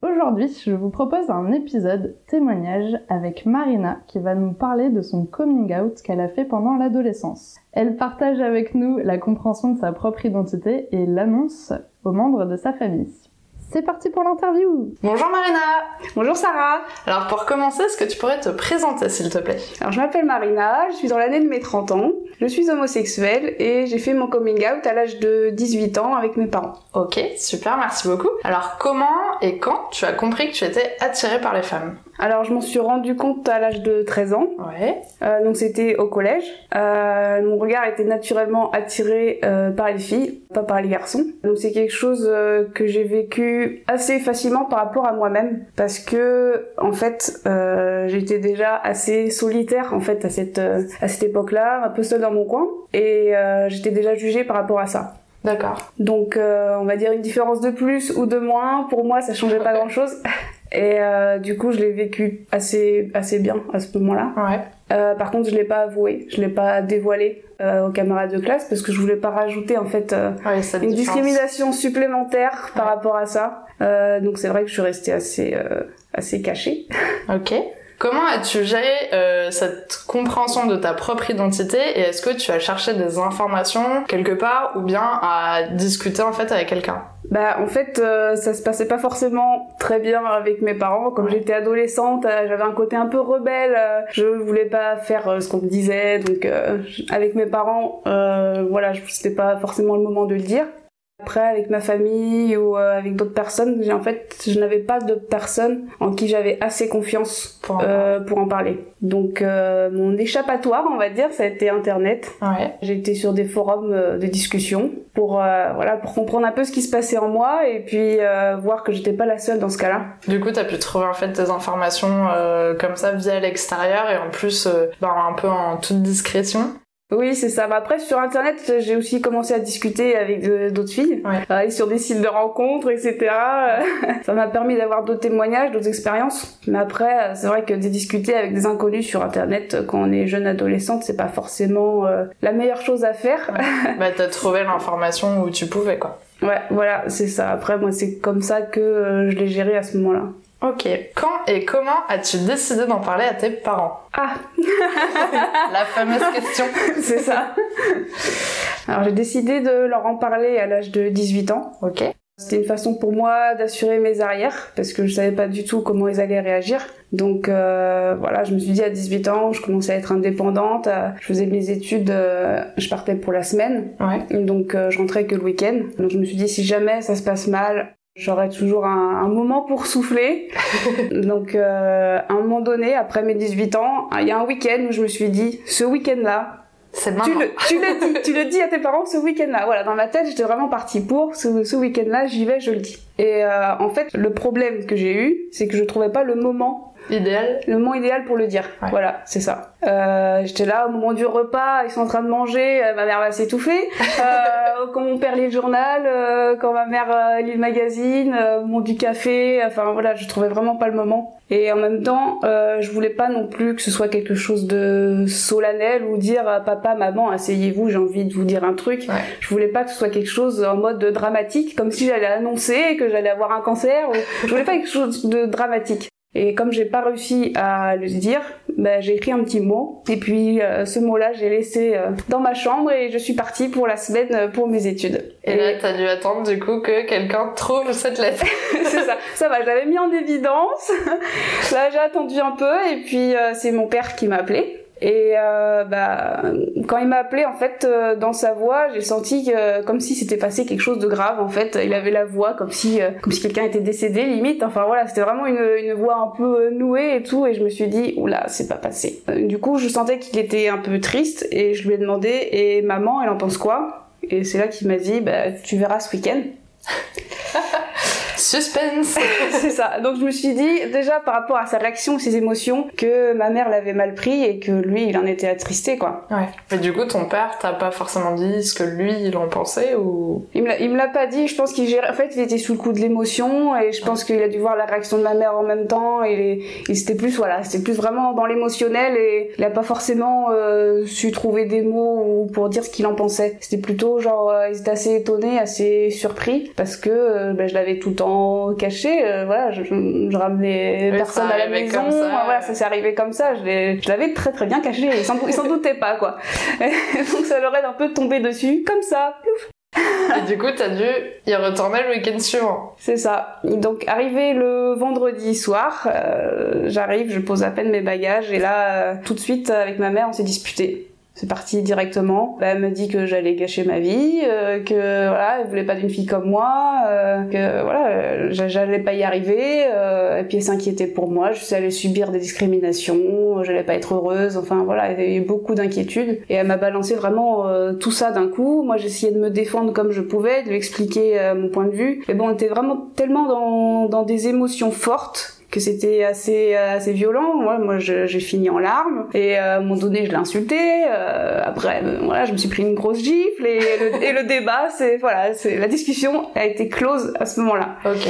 Aujourd'hui, je vous propose un épisode témoignage avec Marina qui va nous parler de son coming out qu'elle a fait pendant l'adolescence. Elle partage avec nous la compréhension de sa propre identité et l'annonce aux membres de sa famille. C'est parti pour l'interview! Bonjour Marina! Bonjour Sarah! Alors pour commencer, est-ce que tu pourrais te présenter s'il te plaît? Alors je m'appelle Marina, je suis dans l'année de mes 30 ans, je suis homosexuelle et j'ai fait mon coming out à l'âge de 18 ans avec mes parents. Ok, super, merci beaucoup. Alors comment et quand tu as compris que tu étais attirée par les femmes alors je m'en suis rendu compte à l'âge de 13 ans. Ouais. Euh, donc c'était au collège. Euh, mon regard était naturellement attiré euh, par les filles, pas par les garçons. Donc c'est quelque chose que j'ai vécu assez facilement par rapport à moi-même parce que en fait j'étais déjà assez solitaire en fait à cette à cette époque-là, un peu seule dans mon coin et j'étais déjà jugée par rapport à ça. D'accord. Donc on va dire une différence de plus ou de moins pour moi ça changeait pas grand-chose. Et euh, du coup, je l'ai vécu assez, assez bien à ce moment-là. Ouais. Euh, par contre, je l'ai pas avoué, je l'ai pas dévoilé euh, aux camarades de classe parce que je voulais pas rajouter en fait euh, Ouais, ça a une discrimination supplémentaire par rapport à ça. Euh, donc c'est vrai que je suis restée assez, euh, assez cachée. Ok. Comment as-tu géré euh, cette compréhension de ta propre identité et est-ce que tu as cherché des informations quelque part ou bien à discuter en fait avec quelqu'un? Bah en fait, euh, ça se passait pas forcément très bien avec mes parents. Comme Ouais. j'étais adolescente, euh, j'avais un côté un peu rebelle. euh, je voulais pas faire euh, ce qu'on me disait. Donc euh, avec mes parents, euh, voilà, c'était pas forcément le moment de le dire. Après, avec ma famille ou euh, avec d'autres personnes, j'ai en fait, je n'avais pas de personnes en qui j'avais assez confiance pour en euh, pour en parler. Donc euh, mon échappatoire, on va dire, ça a été Internet. Ouais. J'ai été sur des forums euh, de discussion pour euh, voilà pour comprendre un peu ce qui se passait en moi et puis euh, voir que j'étais pas la seule dans ce cas-là. Du coup, t'as pu trouver en fait des informations euh, comme ça via l'extérieur et en plus, ben, un peu en toute discrétion. Oui, c'est ça. Bah, après sur internet, j'ai aussi commencé à discuter avec de- d'autres filles, Ouais. sur des sites de rencontres, etc. ça m'a permis d'avoir d'autres témoignages, d'autres expériences. Mais après, euh, c'est vrai que de discuter avec des inconnus sur internet euh, quand on est jeune adolescente, c'est pas forcément euh, la meilleure chose à faire. bah, t'as trouvé l'information où tu pouvais quoi. Ouais, voilà, c'est ça. Après, moi, c'est comme ça que euh, je l'ai géré à ce moment-là. Ok. Quand et comment as-tu décidé d'en parler à tes parents? Ah, La fameuse question. c'est ça. Alors j'ai décidé de leur en parler à l'âge de 18 ans. Ok. C'était une façon pour moi d'assurer mes arrières parce que je savais pas du tout comment ils allaient réagir. Donc euh, voilà, je me suis dit à 18 ans, je commençais à être indépendante, à- je faisais mes études, euh, je partais pour la semaine, Ouais. donc euh, je rentrais que le week-end. Donc je me suis dit si jamais ça se passe mal, j'aurai toujours un, un moment pour souffler. donc euh, à un moment donné, après mes 18 ans, il y a un week-end où je me suis dit ce week-end-là, C'est tu le, tu le dis, tu le dis à tes parents ce week-end-là. Voilà, dans ma tête, j'étais vraiment partie pour ce, ce week-end-là, j'y vais, je le dis. Et euh, en fait, le problème que j'ai eu, c'est que je trouvais pas le moment, Idéal. le moment idéal pour le dire. Ouais. Voilà, c'est ça. Euh, j'étais là au moment du repas, ils sont en train de manger, euh, ma mère va s'étouffer. Quand mon père lit le journal, quand ma mère lit le magazine, mon du café. Enfin voilà, je trouvais vraiment pas le moment. Et en même temps, je voulais pas non plus que ce soit quelque chose de solennel ou dire papa, maman, asseyez-vous, j'ai envie de vous dire un truc. Ouais. Je voulais pas que ce soit quelque chose en mode dramatique, comme si j'allais annoncer que j'allais avoir un cancer. Ou... Je voulais pas quelque chose de dramatique. Et comme j'ai pas réussi à le dire, ben, j'ai écrit un petit mot. Et puis euh, ce mot-là, j'ai laissé euh, dans ma chambre et je suis partie pour la semaine euh, pour mes études. Et là, t'as dû attendre du coup que quelqu'un trouve cette lettre. c'est ça. Ça va, je l'avais mis en évidence. Là, j'ai attendu un peu et puis c'est mon père qui m'a appelé. Et euh, bah, quand il m'a appelé, en fait, euh, dans sa voix, j'ai senti que, comme si c'était passé quelque chose de grave. En fait, il avait la voix comme si, euh, comme si quelqu'un était décédé, limite. Enfin voilà, c'était vraiment une, une voix un peu euh, nouée et tout. Et je me suis dit, oula, c'est pas passé. Euh, Du coup, je sentais qu'il était un peu triste et je lui ai demandé, et maman, elle en pense quoi? Et c'est là qu'il m'a dit, bah, tu verras ce week-end. Suspense C'est ça. Donc je me suis dit, déjà par rapport à sa réaction, ses émotions, que ma mère l'avait mal pris et que lui, il en était attristé, quoi. Ouais. Mais du coup, ton père t'a pas forcément dit ce que lui, il en pensait ou... Il me l'a- pas dit, je pense qu'il gérait... En fait, il était sous le coup de l'émotion et je pense qu'il a dû voir la réaction de ma mère en même temps et il c'était plus, voilà, c'était plus vraiment dans l'émotionnel et il a pas forcément euh, su trouver des mots ou pour dire ce qu'il en pensait. C'était plutôt genre, euh, il était assez étonné, assez surpris parce que euh, ben, je l'avais tout le temps caché, euh, voilà, je, je, je ramenais Oui, personne ça à la maison, comme ça. Voilà, ça s'est arrivé comme ça, je l'avais très très bien caché, il s'en doutait pas quoi. Donc ça leur est un peu tombé dessus, comme ça, plouf. Et du coup, t'as dû y retourner le week-end suivant. C'est ça. Donc arrivé le vendredi soir, euh, j'arrive, je pose à peine mes bagages et là, euh, tout de suite avec ma mère, on s'est disputé. C'est parti directement. Bah, elle me dit que j'allais gâcher ma vie, euh, que voilà, elle voulait pas d'une fille comme moi, euh, que voilà, euh, j'a- j'allais pas y arriver. euh, et puis elle s'inquiétait pour moi. Je allée subir des discriminations, j'allais pas être heureuse. Enfin voilà, il y a eu beaucoup d'inquiétudes et elle m'a balancé vraiment euh, tout ça d'un coup. Moi, j'essayais de me défendre comme je pouvais, de lui expliquer euh, mon point de vue. Mais bon, on était vraiment tellement dans, dans des émotions fortes que c'était assez assez violent. Moi, moi, j'ai fini en larmes et euh, à un moment donné, je l'ai insulté. euh, après, euh, voilà, je me suis pris une grosse gifle et le, et le débat, c'est voilà, c'est la discussion a été close à ce moment-là. Ok.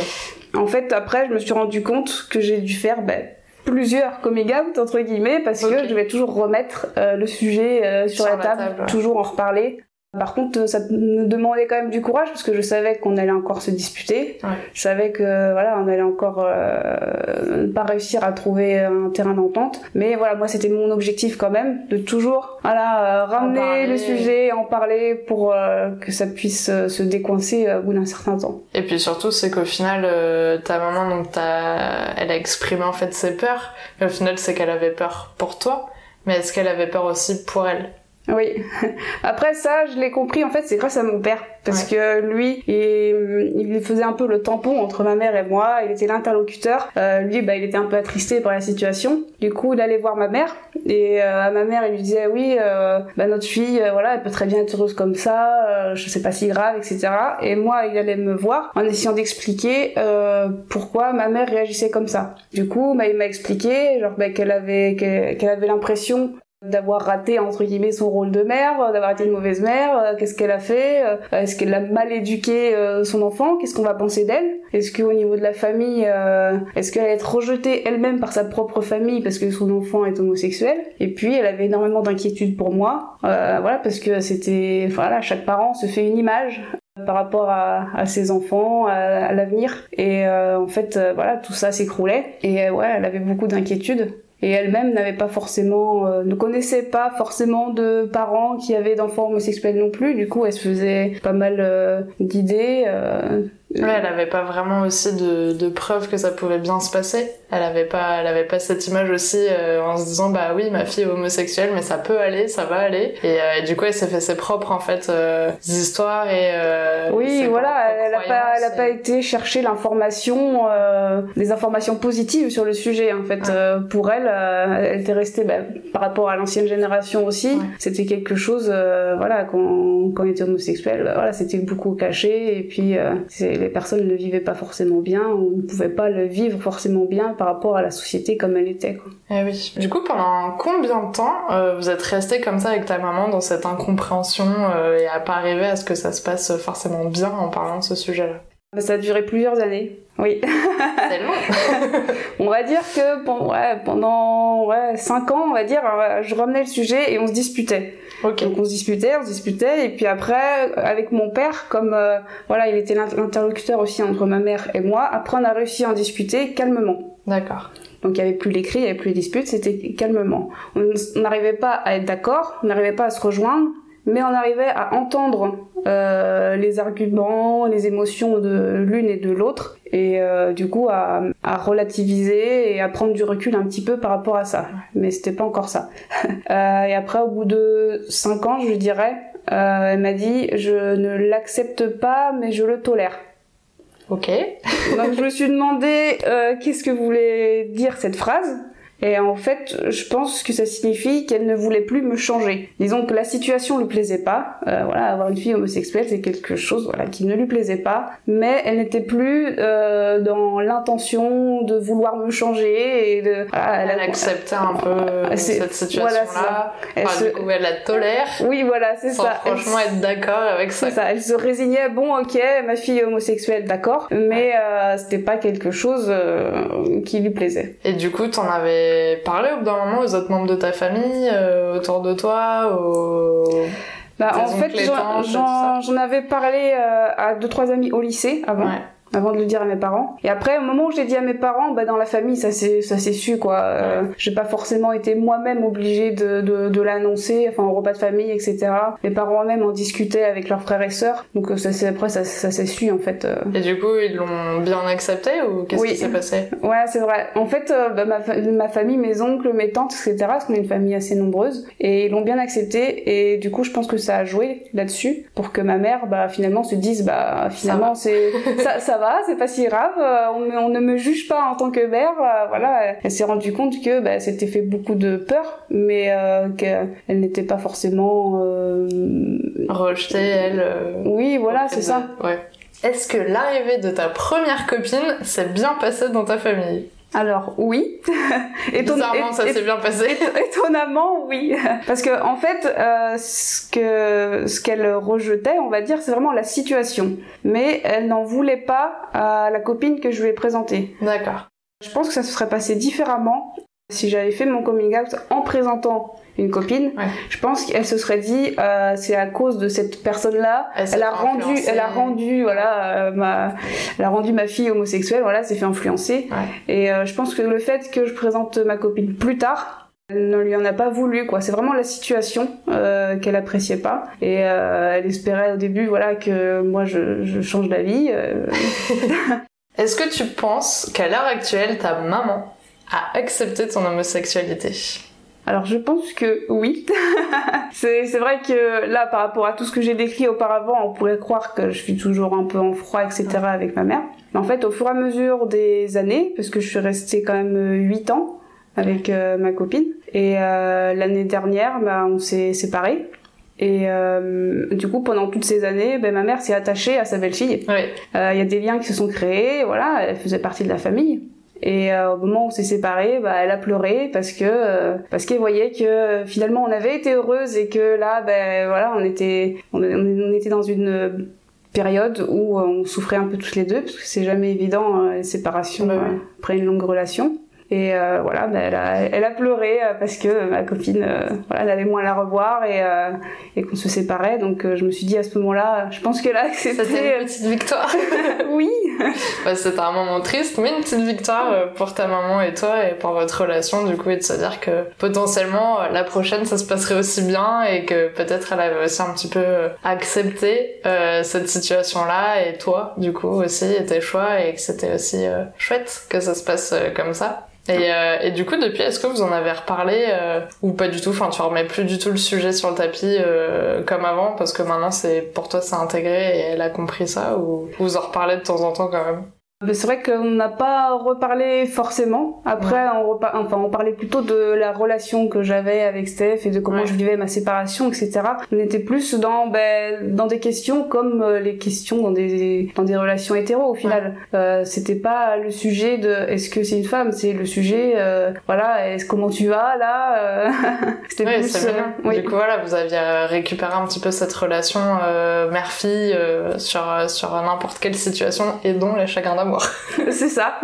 En fait, après, je me suis rendu compte que j'ai dû faire ben, plusieurs coming out entre guillemets parce que je devais toujours remettre euh, le sujet euh, sur, Sur la la table, table, ouais. toujours en reparler. Par contre, ça me demandait quand même du courage parce que je savais qu'on allait encore se disputer. Ouais. Je savais que voilà, on allait encore euh, pas réussir à trouver un terrain d'entente. Mais voilà, moi c'était mon objectif quand même de toujours voilà euh, ramener le sujet, en parler pour euh, que ça puisse euh, se décoincer euh, au bout d'un certain temps. Et puis surtout, c'est qu'au final, euh, ta maman, donc, t'as... elle a exprimé en fait ses peurs. Mais au final, c'est qu'elle avait peur pour toi. Mais est-ce qu'elle avait peur aussi pour elle? Oui. Après ça, je l'ai compris en fait, c'est grâce à mon père parce que lui, il, il faisait un peu le tampon entre ma mère et moi. Il était l'interlocuteur. Euh, lui, bah, il était un peu attristé par la situation. Du coup, il allait voir ma mère et euh, à ma mère, il lui disait oui, euh, bah, notre fille, euh, voilà, elle peut très bien être heureuse comme ça. Euh, je sais pas si grave, etc. Et moi, il allait me voir en essayant d'expliquer euh, pourquoi ma mère réagissait comme ça. Du coup, bah, il m'a expliqué genre bah, qu'elle avait qu'elle qu'elle avait l'impression d'avoir raté entre guillemets son rôle de mère, euh, d'avoir été une mauvaise mère, euh, qu'est-ce qu'elle a fait, euh, est-ce qu'elle a mal éduqué son enfant, qu'est-ce qu'on va penser d'elle, est-ce qu'au niveau de la famille, est-ce qu'elle va être rejetée elle-même par sa propre famille parce que son enfant est homosexuel, et puis elle avait énormément d'inquiétude pour moi, euh, voilà parce que c'était, voilà chaque parent se fait une image par rapport à, ses enfants, à, l'avenir. Et euh, en fait, voilà, tout ça s'écroulait. Et ouais, elle avait beaucoup d'inquiétudes. Et elle-même n'avait pas forcément, euh, ne connaissait pas forcément de parents qui avaient d'enfants homosexuels non plus. Du coup, elle se faisait pas mal euh, d'idées. euh, Ouais, elle avait pas vraiment aussi de, de preuves que ça pouvait bien se passer. Elle avait pas, elle avait pas cette image aussi euh, en se disant bah oui ma fille est homosexuelle mais ça peut aller, ça va aller. Et, euh, et du coup elle s'est fait ses propres en fait euh, histoires et euh, Oui, voilà, elle a pas, elle a pas été chercher l'information, euh, des informations positives sur le sujet. En fait, Ouais. Euh, pour elle, euh, elle était restée, bah, par rapport à l'ancienne génération aussi, Ouais. c'était quelque chose, euh, voilà, quand, quand on était homosexuel, voilà, c'était beaucoup caché et puis euh, c'est- les personnes ne le vivaient pas forcément bien ou ne pouvaient pas le vivre forcément bien par rapport à la société comme elle était. Quoi. Eh oui. Du coup, pendant combien de temps euh, vous êtes resté comme ça avec ta maman dans cette incompréhension euh, et à pas arriver à ce que ça se passe forcément bien en parlant de ce sujet-là? Bah, Ça a duré plusieurs années. Oui. C'est long. On va dire que ouais, pendant ouais, 5 ans, on va dire, euh, je ramenais le sujet et on se disputait. Donc on se disputait, on se disputait, et puis après, avec mon père, comme euh, voilà, il était l'in- l'interlocuteur aussi entre ma mère et moi, après on a réussi à en discuter calmement. D'accord. Donc il y avait plus les cris, il y avait plus les disputes, c'était calmement. On on n'arrivait pas à être d'accord, on n'arrivait pas à se rejoindre, mais on arrivait à entendre euh, les arguments, les émotions de l'une et de l'autre, et euh, du coup à, à relativiser et à prendre du recul un petit peu par rapport à ça. Mais c'était pas encore ça. Euh, et après, au bout de cinq ans, je dirais, euh, elle m'a dit je ne l'accepte pas, mais je le tolère. Ok. Donc je me suis demandé euh, qu'est-ce que voulait dire cette phrase? Et en fait, je pense que ça signifie qu'elle ne voulait plus me changer. Disons que la situation lui plaisait pas. Euh, voilà, avoir une fille homosexuelle, c'est quelque chose voilà qui ne lui plaisait pas. Mais elle n'était plus euh, dans l'intention de vouloir me changer et de. Voilà, elle, elle acceptait un peu euh, cette situation-là. Voilà, elle, enfin, du coup, elle la tolère. Oui, voilà, c'est ça. Franchement, être d'accord avec ça. ça. Elle se résignait. Bon, ok, ma fille est homosexuelle, d'accord, mais euh, c'était pas quelque chose euh, qui lui plaisait. Et du coup, t'en avais parlé au bout d'un moment aux autres membres de ta famille, euh, autour de toi, aux... Bah, en fait, j'en avais parlé euh, à deux trois amis au lycée avant. Ouais avant de le dire à mes parents. Et après, au moment où j'ai dit à mes parents, bah dans la famille, ça s'est ça s'est su quoi. Euh, j'ai pas forcément été moi-même obligée de de, de l'annoncer, enfin au repas de famille, etc. Mes parents eux-mêmes en discutaient avec leurs frères et sœurs, donc euh, ça c'est après ça ça s'est su en fait. Euh. Et du coup, ils l'ont bien accepté ou qu'est-ce qui s'est passé? Ouais, c'est vrai. En fait, bah, ma, ma famille, mes oncles, mes tantes, etc. Parce qu'on est une famille assez nombreuse et ils l'ont bien accepté et du coup, je pense que ça a joué là-dessus pour que ma mère, bah finalement, se dise, bah finalement c'est ça, ça va, c'est pas si grave, euh, on, ne me juge pas en tant que mère. Euh, voilà, elle s'est rendue compte que bah, c'était fait beaucoup de peur, mais euh, qu'elle n'était pas forcément rejetée, elle. oui, voilà, c'est ça. Ouais. Est-ce que l'arrivée de ta première copine s'est bien passée dans ta famille? Alors oui. Bizarrement, ça s'est bien passé. Étonnamment, oui. Parce que en fait, euh, ce que ce qu'elle rejetait, on va dire, c'est vraiment la situation. Mais elle n'en voulait pas à la copine que je lui ai présentée. D'accord. Je pense que ça se serait passé différemment si j'avais fait mon coming out en présentant une copine, je pense qu'elle se serait dit euh, c'est à cause de cette personne-là, elle, a rendu, elle a rendu voilà euh, ma, elle a rendu ma fille homosexuelle, voilà, s'est fait influencer. Et euh, je pense que le fait que je présente ma copine plus tard, elle ne lui en a pas voulu quoi. C'est vraiment la situation euh, qu'elle appréciait pas et euh, elle espérait au début voilà que moi je, je change d'avis. Euh. Est-ce que tu penses qu'à l'heure actuelle ta maman a accepté ton homosexualité alors je pense que oui. c'est vrai que là, par rapport à tout ce que j'ai décrit auparavant, on pourrait croire que je suis toujours un peu en froid, etc. avec ma mère. Mais en fait, au fur et à mesure des années, parce que je suis restée quand même 8 ans avec euh, ma copine, et euh, l'année dernière, bah, on s'est séparés. Et euh, du coup, pendant toutes ces années, ben, ma mère s'est attachée à sa belle-fille. Il y a des liens qui se sont créés, voilà, elle faisait partie de la famille. Et euh, au moment où on s'est séparés, bah, elle a pleuré parce que euh, parce qu'elle voyait que euh, finalement on avait été heureuse et que là, ben voilà, on était on, on était dans une période où on souffrait un peu toutes les deux parce que c'est jamais évident les séparations bah après une longue relation. Et euh, voilà, bah, elle, a, elle, a, pleuré euh, parce que ma copine, euh, voilà, elle moins la revoir et, euh, et qu'on se séparait. Donc je me suis dit à ce moment-là, je pense que là, c'était une petite victoire. oui. bah, c'était un moment triste, mais une petite victoire pour ta maman et toi et pour votre relation du coup et de se dire que potentiellement la prochaine ça se passerait aussi bien et que peut-être elle avait aussi un petit peu accepté cette situation-là et toi du coup aussi et tes choix et que c'était aussi chouette que ça se passe comme ça. Et, euh, du coup, depuis, est-ce que vous en avez reparlé euh, ou pas du tout? Enfin, tu remets plus du tout le sujet sur le tapis euh, comme avant parce que maintenant, c'est pour toi, c'est intégré et elle a compris ça ou vous en reparlez de temps en temps quand même? C'est vrai qu'on n'a pas reparlé forcément. Après, on, enfin, on parlait plutôt de la relation que j'avais avec Steph et de comment je vivais ma séparation, etc. On était plus dans, ben, dans des questions comme euh, les questions dans des, dans des relations hétéro au final. Euh, c'était pas le sujet de est-ce que c'est une femme, c'est le sujet, euh, voilà, est-ce comment tu vas là euh, C'était plus. Oui. Du coup, voilà, vous aviez récupéré un petit peu cette relation mère-fille sur, sur n'importe quelle situation et dont les chagrins c'est ça.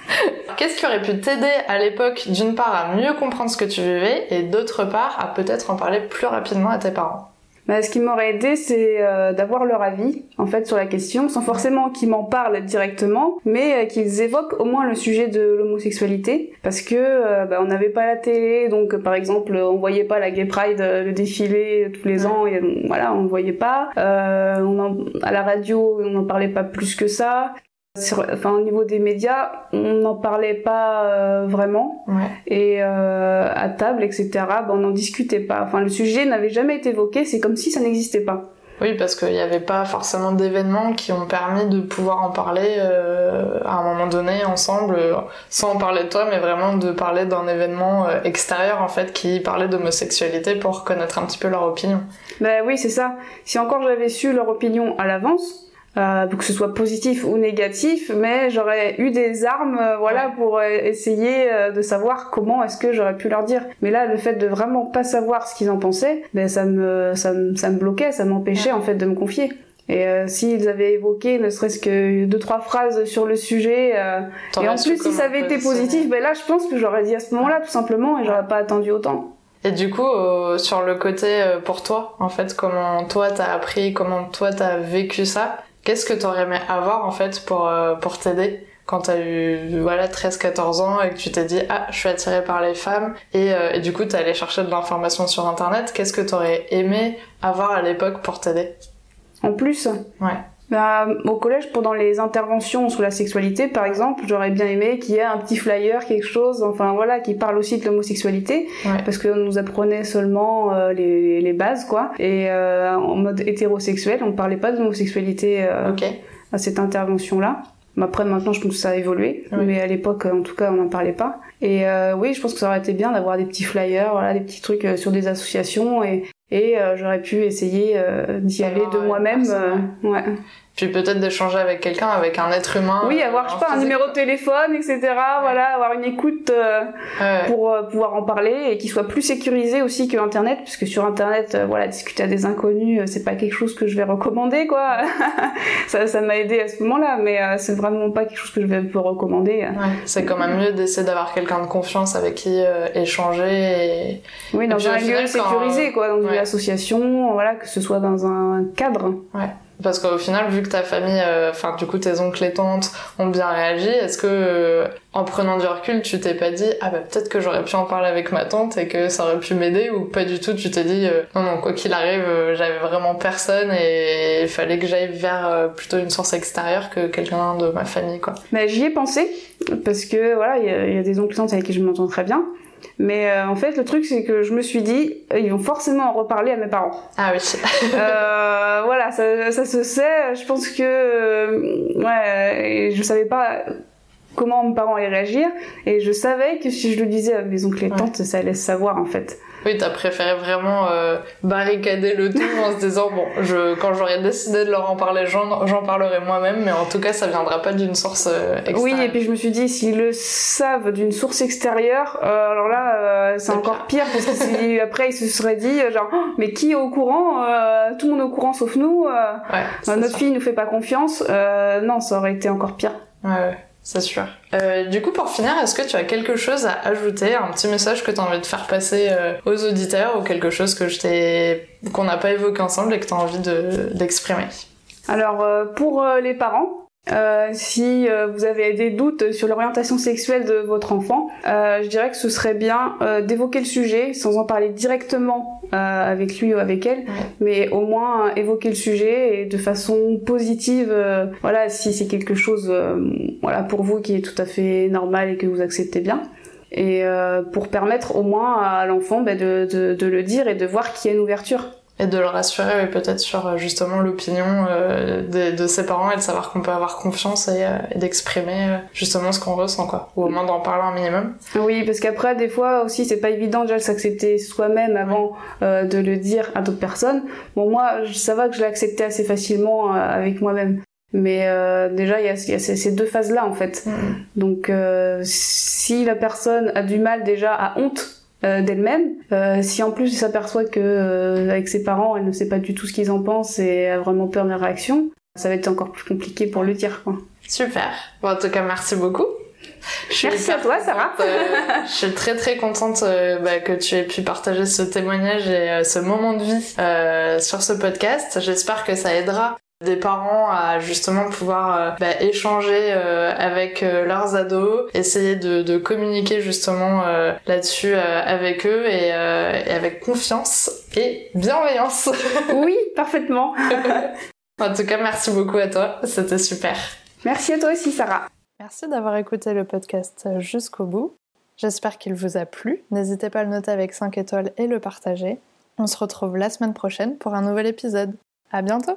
Qu'est-ce qui aurait pu t'aider à l'époque, d'une part, à mieux comprendre ce que tu vivais, et d'autre part, à peut-être en parler plus rapidement à tes parents? Bah, ce qui m'aurait aidé, c'est euh, d'avoir leur avis, en fait, sur la question, sans forcément qu'ils m'en parlent directement, mais euh, qu'ils évoquent au moins le sujet de l'homosexualité, parce que euh, bah, on n'avait pas la télé, donc par exemple, on voyait pas la Gay Pride le défilé tous les ans, et, voilà, on ne voyait pas. on à la radio, on n'en parlait pas plus que ça enfin, au niveau des médias, on n'en parlait pas euh, vraiment. Et euh, à table, etc., ben, on n'en discutait pas. Enfin, le sujet n'avait jamais été évoqué, c'est comme si ça n'existait pas. Oui, parce qu'il n'y avait pas forcément d'événements qui ont permis de pouvoir en parler euh, à un moment donné ensemble, euh, sans en parler de toi, mais vraiment de parler d'un événement extérieur en fait qui parlait d'homosexualité pour connaître un petit peu leur opinion. Ben oui, c'est ça. Si encore j'avais su leur opinion à l'avance, euh, que ce soit positif ou négatif, mais j'aurais eu des armes, euh, voilà, pour euh, essayer euh, de savoir comment est-ce que j'aurais pu leur dire. Mais là, le fait de vraiment pas savoir ce qu'ils en pensaient, ben ça me, ça me, ça me bloquait, ça m'empêchait en fait de me confier. Et euh, s'ils avaient évoqué ne serait-ce que deux trois phrases sur le sujet, euh, et en plus si ça avait été positif, ben là je pense que j'aurais dit à ce moment-là tout simplement et j'aurais pas attendu autant. Et du coup, euh, sur le côté pour toi, en fait, comment toi t'as appris, comment toi t'as vécu ça, qu'est-ce que t'aurais aimé avoir en fait pour, euh, pour t'aider quand t'as eu voilà 13-14 ans et que tu t'es dit ah je suis attirée par les femmes et, euh, et du coup t'es allé chercher de l'information sur internet. Qu'est-ce que t'aurais aimé avoir à l'époque pour t'aider? En plus, Ouais. Bah, au collège, pendant les interventions sur la sexualité, par exemple, j'aurais bien aimé qu'il y ait un petit flyer, quelque chose, enfin voilà, qui parle aussi de l'homosexualité, Ouais. parce qu'on nous apprenait seulement euh, les, les bases, quoi. Et euh, en mode hétérosexuel, on ne parlait pas d'homosexualité euh, Ok. à cette intervention-là. Mais Après, maintenant, je pense que ça a évolué, Oui. mais à l'époque, en tout cas, on n'en parlait pas. Et euh, oui, je pense que ça aurait été bien d'avoir des petits flyers, voilà, des petits trucs euh, sur des associations, et, et euh, j'aurais pu essayer euh, d'y aller de moi-même. euh, ouais. Puis peut-être d'échanger avec quelqu'un, avec un être humain. Oui, avoir, je sais pas, un numéro de téléphone, etc. Voilà, avoir une écoute euh, Ouais. pour euh, pouvoir en parler et qui soit plus sécurisé aussi que Internet, puisque sur Internet, euh, voilà, discuter à des inconnus, euh, c'est pas quelque chose que je vais recommander, quoi. ça, ça m'a aidé à ce moment-là, mais c'est vraiment pas quelque chose que je vais recommander. Ouais, c'est quand même mieux d'essayer d'avoir quelqu'un de confiance avec qui échanger. Et... Oui, dans un lieu sécurisé, quoi, dans une Ouais. association, voilà, que ce soit dans un cadre. Parce qu'au final, vu que ta famille, euh, enfin du coup tes oncles et tantes ont bien réagi, est-ce que euh, en prenant du recul, tu t'es pas dit ah bah peut-être que j'aurais pu en parler avec ma tante et que ça aurait pu m'aider ou pas du tout Tu t'es dit euh, non non quoi qu'il arrive, euh, j'avais vraiment personne et il fallait que j'aille vers euh, plutôt une source extérieure que quelqu'un de ma famille quoi. Mais j'y ai pensé, parce que voilà, il y a des oncles et tantes avec qui je m'entends très bien. Mais euh, en fait, le truc, c'est que je me suis dit, euh, ils vont forcément en reparler à mes parents. Ah oui. Euh, voilà, ça, ça se sait. Je pense que euh, ouais, je savais pas comment mes parents allaient réagir, et je savais que si je le disais à mes oncles et Ouais. tantes, ça allait se savoir en fait. Oui, t'as préféré vraiment euh, barricader le tout en se disant bon, je, quand j'aurais décidé de leur en parler, j'en, parlerai moi-même, mais en tout cas, ça viendra pas d'une source euh, extérieure. Oui, et puis je me suis dit, s'ils le savent d'une source extérieure, euh, alors là, euh, c'est encore pire, parce que si après ils se seraient dit, euh, genre, Oh, mais qui est au courant Euh, Tout le monde est au courant sauf nous. euh, Ouais, notre sûr. fille nous fait pas confiance. Euh, non, ça aurait été encore pire. Ouais, c'est sûr. Euh, du coup, pour finir, est-ce que tu as quelque chose à ajouter, un petit message que tu as envie de faire passer euh, aux auditeurs ou quelque chose que je qu'on n'a pas évoqué ensemble et que tu as envie de d'exprimer? Alors, euh, pour les parents, si vous avez des doutes sur l'orientation sexuelle de votre enfant, je dirais que ce serait bien d'évoquer le sujet sans en parler directement euh, avec lui ou avec elle, mais au moins euh, évoquer le sujet et de façon positive. euh, voilà, si c'est quelque chose, euh, voilà, pour vous qui est tout à fait normal et que vous acceptez bien. Et euh, pour permettre au moins à l'enfant bah, de, de, de le dire et de voir qu'il y a une ouverture. Et de le rassurer peut-être sur euh, justement l'opinion euh, de, de ses parents et de savoir qu'on peut avoir confiance et, euh, et d'exprimer euh, justement ce qu'on ressent quoi ou au moins d'en parler un minimum Oui, parce qu'après, des fois aussi, c'est pas évident déjà de s'accepter soi-même avant euh, de le dire à d'autres personnes. Bon, moi, ça va que je l'ai accepté assez facilement euh, avec moi-même. Mais euh, déjà, il y a, y a ces, ces deux phases-là, en fait. Donc, euh, si la personne a du mal déjà à honte euh, d'elle-même, euh, si en plus elle s'aperçoit que euh, avec ses parents, elle ne sait pas du tout ce qu'ils en pensent et a vraiment peur de la réaction, ça va être encore plus compliqué pour le dire, quoi. super bon, en tout cas merci beaucoup Je Merci à toi, Sarah. contente, euh, je suis très très contente euh, bah, que tu aies pu partager ce témoignage et euh, ce moment de vie euh, sur ce podcast. J'espère que ça aidera des parents à justement pouvoir euh, bah, échanger euh, avec euh, leurs ados, essayer de, de communiquer justement euh, là-dessus euh, avec eux et, euh, et avec confiance et bienveillance. Oui, parfaitement. en tout cas, merci beaucoup à toi, c'était super. Merci à toi aussi, Sarah. Merci d'avoir écouté le podcast jusqu'au bout. J'espère qu'il vous a plu. N'hésitez pas à le noter avec 5 étoiles et le partager. On se retrouve la semaine prochaine pour un nouvel épisode. À bientôt